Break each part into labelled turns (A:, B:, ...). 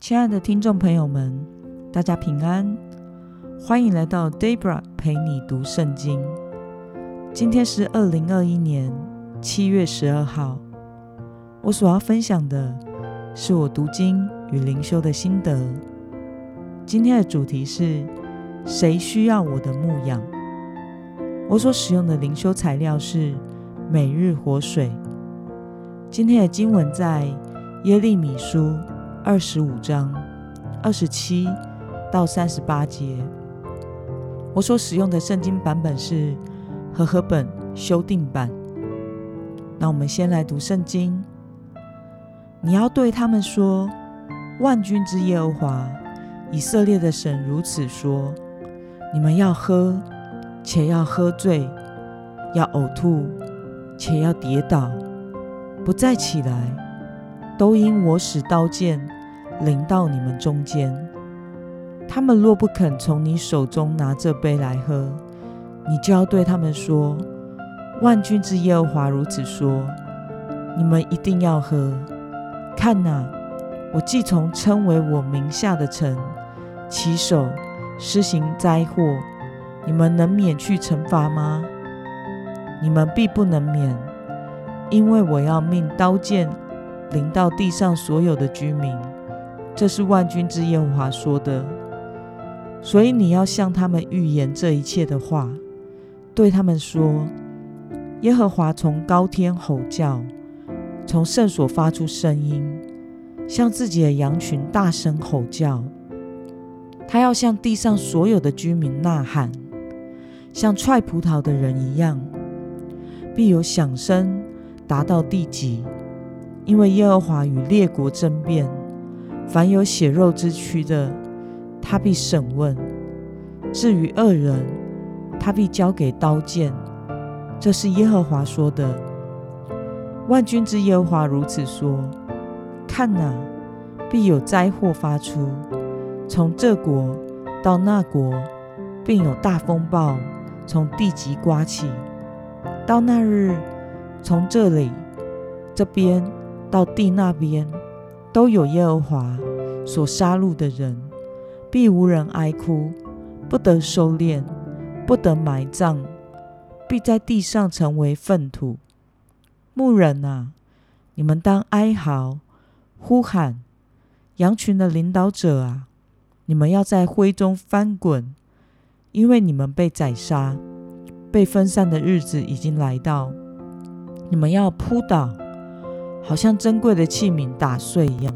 A: 亲爱的听众朋友们，大家平安，欢迎来到 Debra 陪你读圣经。今天是二零二一年七月十二号。我所要分享的是我读经与灵修的心得。今天的主题是谁需要我的牧养？我所使用的灵修材料是每日活水。今天的经文在耶利米书。二十五章二十七到三十八节，我所使用的圣经版本是和合本修订版。那我们先来读圣经。你要对他们说：“万军之耶和华以色列的神如此说：你们要喝，且要喝醉，要呕吐，且要跌倒，不再起来。”都因我使刀剑临到你们中间，他们若不肯从你手中拿这杯来喝，你就要对他们说：“万军之耶和华如此说：你们一定要喝。看哪，我既从称为我名下的城起手施行灾祸，你们能免去惩罚吗？你们必不能免，因为我要命刀剑。”临到地上所有的居民，这是万军之耶和华说的。所以你要向他们预言这一切的话，对他们说：耶和华从高天吼叫，从圣所发出声音，向自己的羊群大声吼叫。他要向地上所有的居民呐喊，像踹葡萄的人一样，必有响声达到地极。因为耶和华与列国争辩，凡有血肉之躯的，他必审问；至于恶人，他必交给刀剑。这是耶和华说的。万军之耶和华如此说：看哪，必有灾祸发出，从这国到那国，并有大风暴从地极刮起。到那日，从这里这边。到地那边，都有耶和华所杀戮的人，必无人哀哭，不得收敛，不得埋葬，必在地上成为粪土。牧人啊，你们当哀嚎，呼喊；羊群的领导者啊，你们要在灰中翻滚，因为你们被宰杀、被分散的日子已经来到，你们要扑倒。好像珍贵的器皿打碎一样，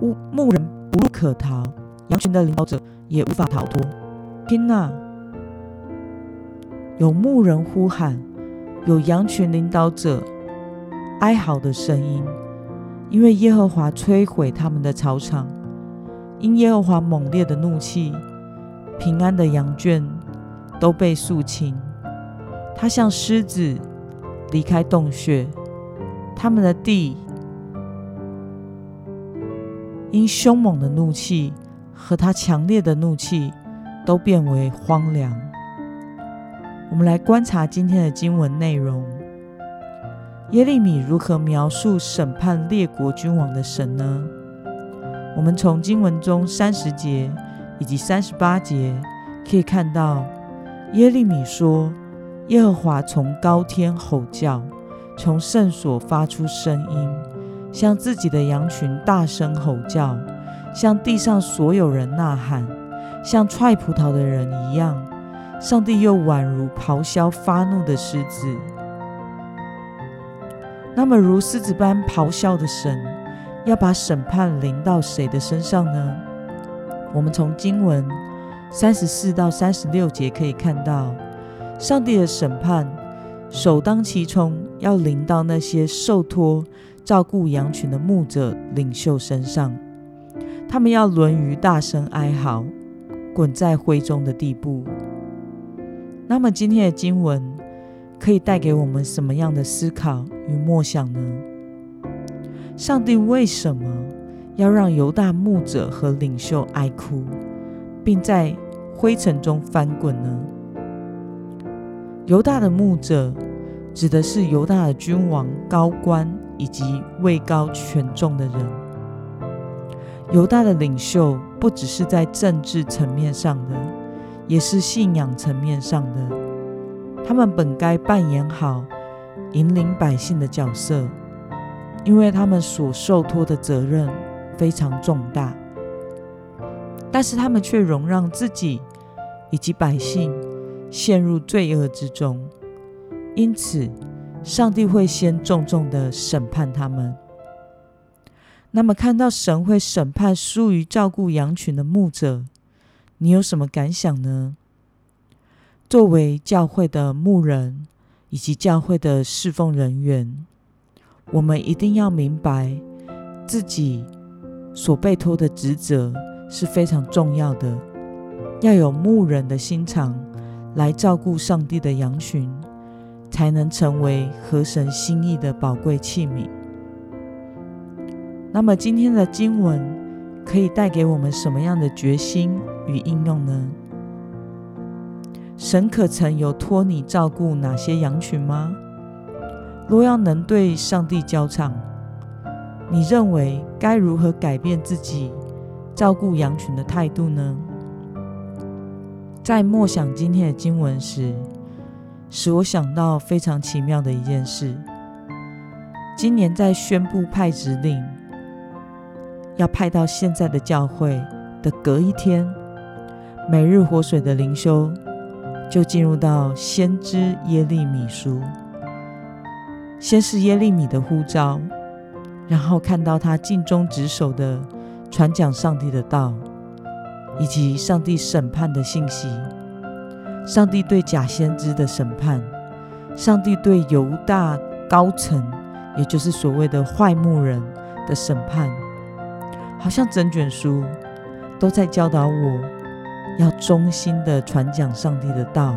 A: 牧牧人无路可逃，羊群的领导者也无法逃脱。听呐，有牧人呼喊，有羊群领导者哀嚎的声音，因为耶和华摧毁他们的草场，因耶和华猛烈的怒气，平安的羊圈都被肃清。他像狮子离开洞穴。他们的地因凶猛的怒气和他强烈的怒气，都变为荒凉。我们来观察今天的经文内容：耶利米如何描述审判列国君王的神呢？我们从经文中三十节以及三十八节可以看到，耶利米说：“耶和华从高天吼叫。”从圣所发出声音，向自己的羊群大声吼叫，向地上所有人呐喊，像踹葡萄的人一样。上帝又宛如咆哮发怒的狮子。那么，如狮子般咆哮的神，要把审判临到谁的身上呢？我们从经文三十四到三十六节可以看到，上帝的审判。首当其冲要临到那些受托照顾羊群的牧者领袖身上，他们要沦于大声哀嚎、滚在灰中的地步。那么今天的经文可以带给我们什么样的思考与默想呢？上帝为什么要让犹大牧者和领袖哀哭，并在灰尘中翻滚呢？犹大的牧者指的是犹大的君王、高官以及位高权重的人。犹大的领袖不只是在政治层面上的，也是信仰层面上的。他们本该扮演好引领百姓的角色，因为他们所受托的责任非常重大。但是他们却容让自己以及百姓陷入罪恶之中，因此上帝会先重重的审判他们。那么，看到神会审判疏于照顾羊群的牧者，你有什么感想呢？作为教会的牧人以及教会的侍奉人员，我们一定要明白自己所被托的职责是非常重要的，要有牧人的心肠来照顾上帝的羊群，才能成为合神心意的宝贵器皿。那么今天的经文可以带给我们什么样的决心与应用呢？神可曾有托你照顾哪些羊群吗？若要能对上帝交场，你认为该如何改变自己照顾羊群的态度呢？在默想今天的经文时，使我想到非常奇妙的一件事：今年在宣布派指令。要派到现在的教会的隔一天，每日活水的灵修就进入到先知耶利米书。先是耶利米的呼召，然后看到他尽忠职守的传讲上帝的道，以及上帝审判的信息，上帝对假先知的审判，上帝对犹大高层，也就是所谓的坏牧人的审判。好像整卷书都在教导我，要忠心的传讲上帝的道，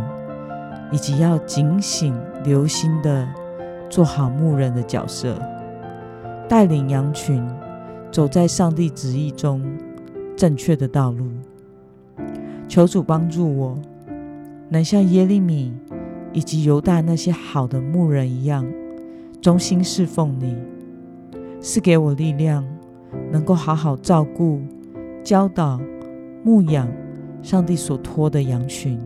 A: 以及要警醒留心的做好牧人的角色，带领羊群走在上帝旨意中正确的道路。求主帮助我，能像耶利米以及犹大那些好的牧人一样，忠心侍奉你，是给我力量。能够好好照顾、教导、牧养上帝所托的羊群，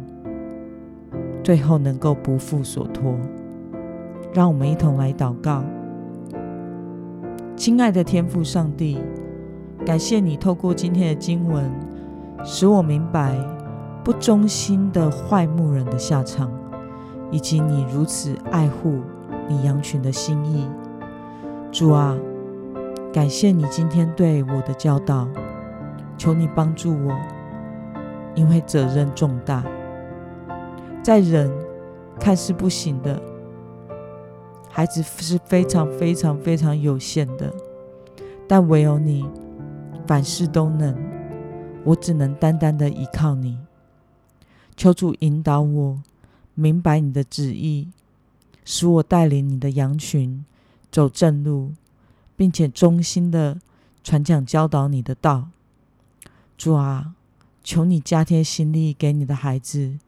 A: 最后能够不负所托。让我们一同来祷告，亲爱的天父上帝，感谢你透过今天的经文，使我明白不忠心的坏牧人的下场，以及你如此爱护你羊群的心意。主啊。感谢你今天对我的教导，求你帮助我，因为责任重大，在人看似不行的，孩子是非常非常非常有限的，但唯有你凡事都能，我只能单单的依靠你。求主引导我，明白你的旨意，使我带领你的羊群走正路。并且忠心的传讲教导你的道，主啊，求你加添心力给你的孩子，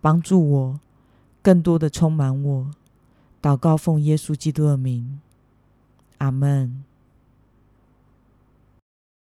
A: 帮助我更多的充满我。祷告奉耶稣基督的名，阿门。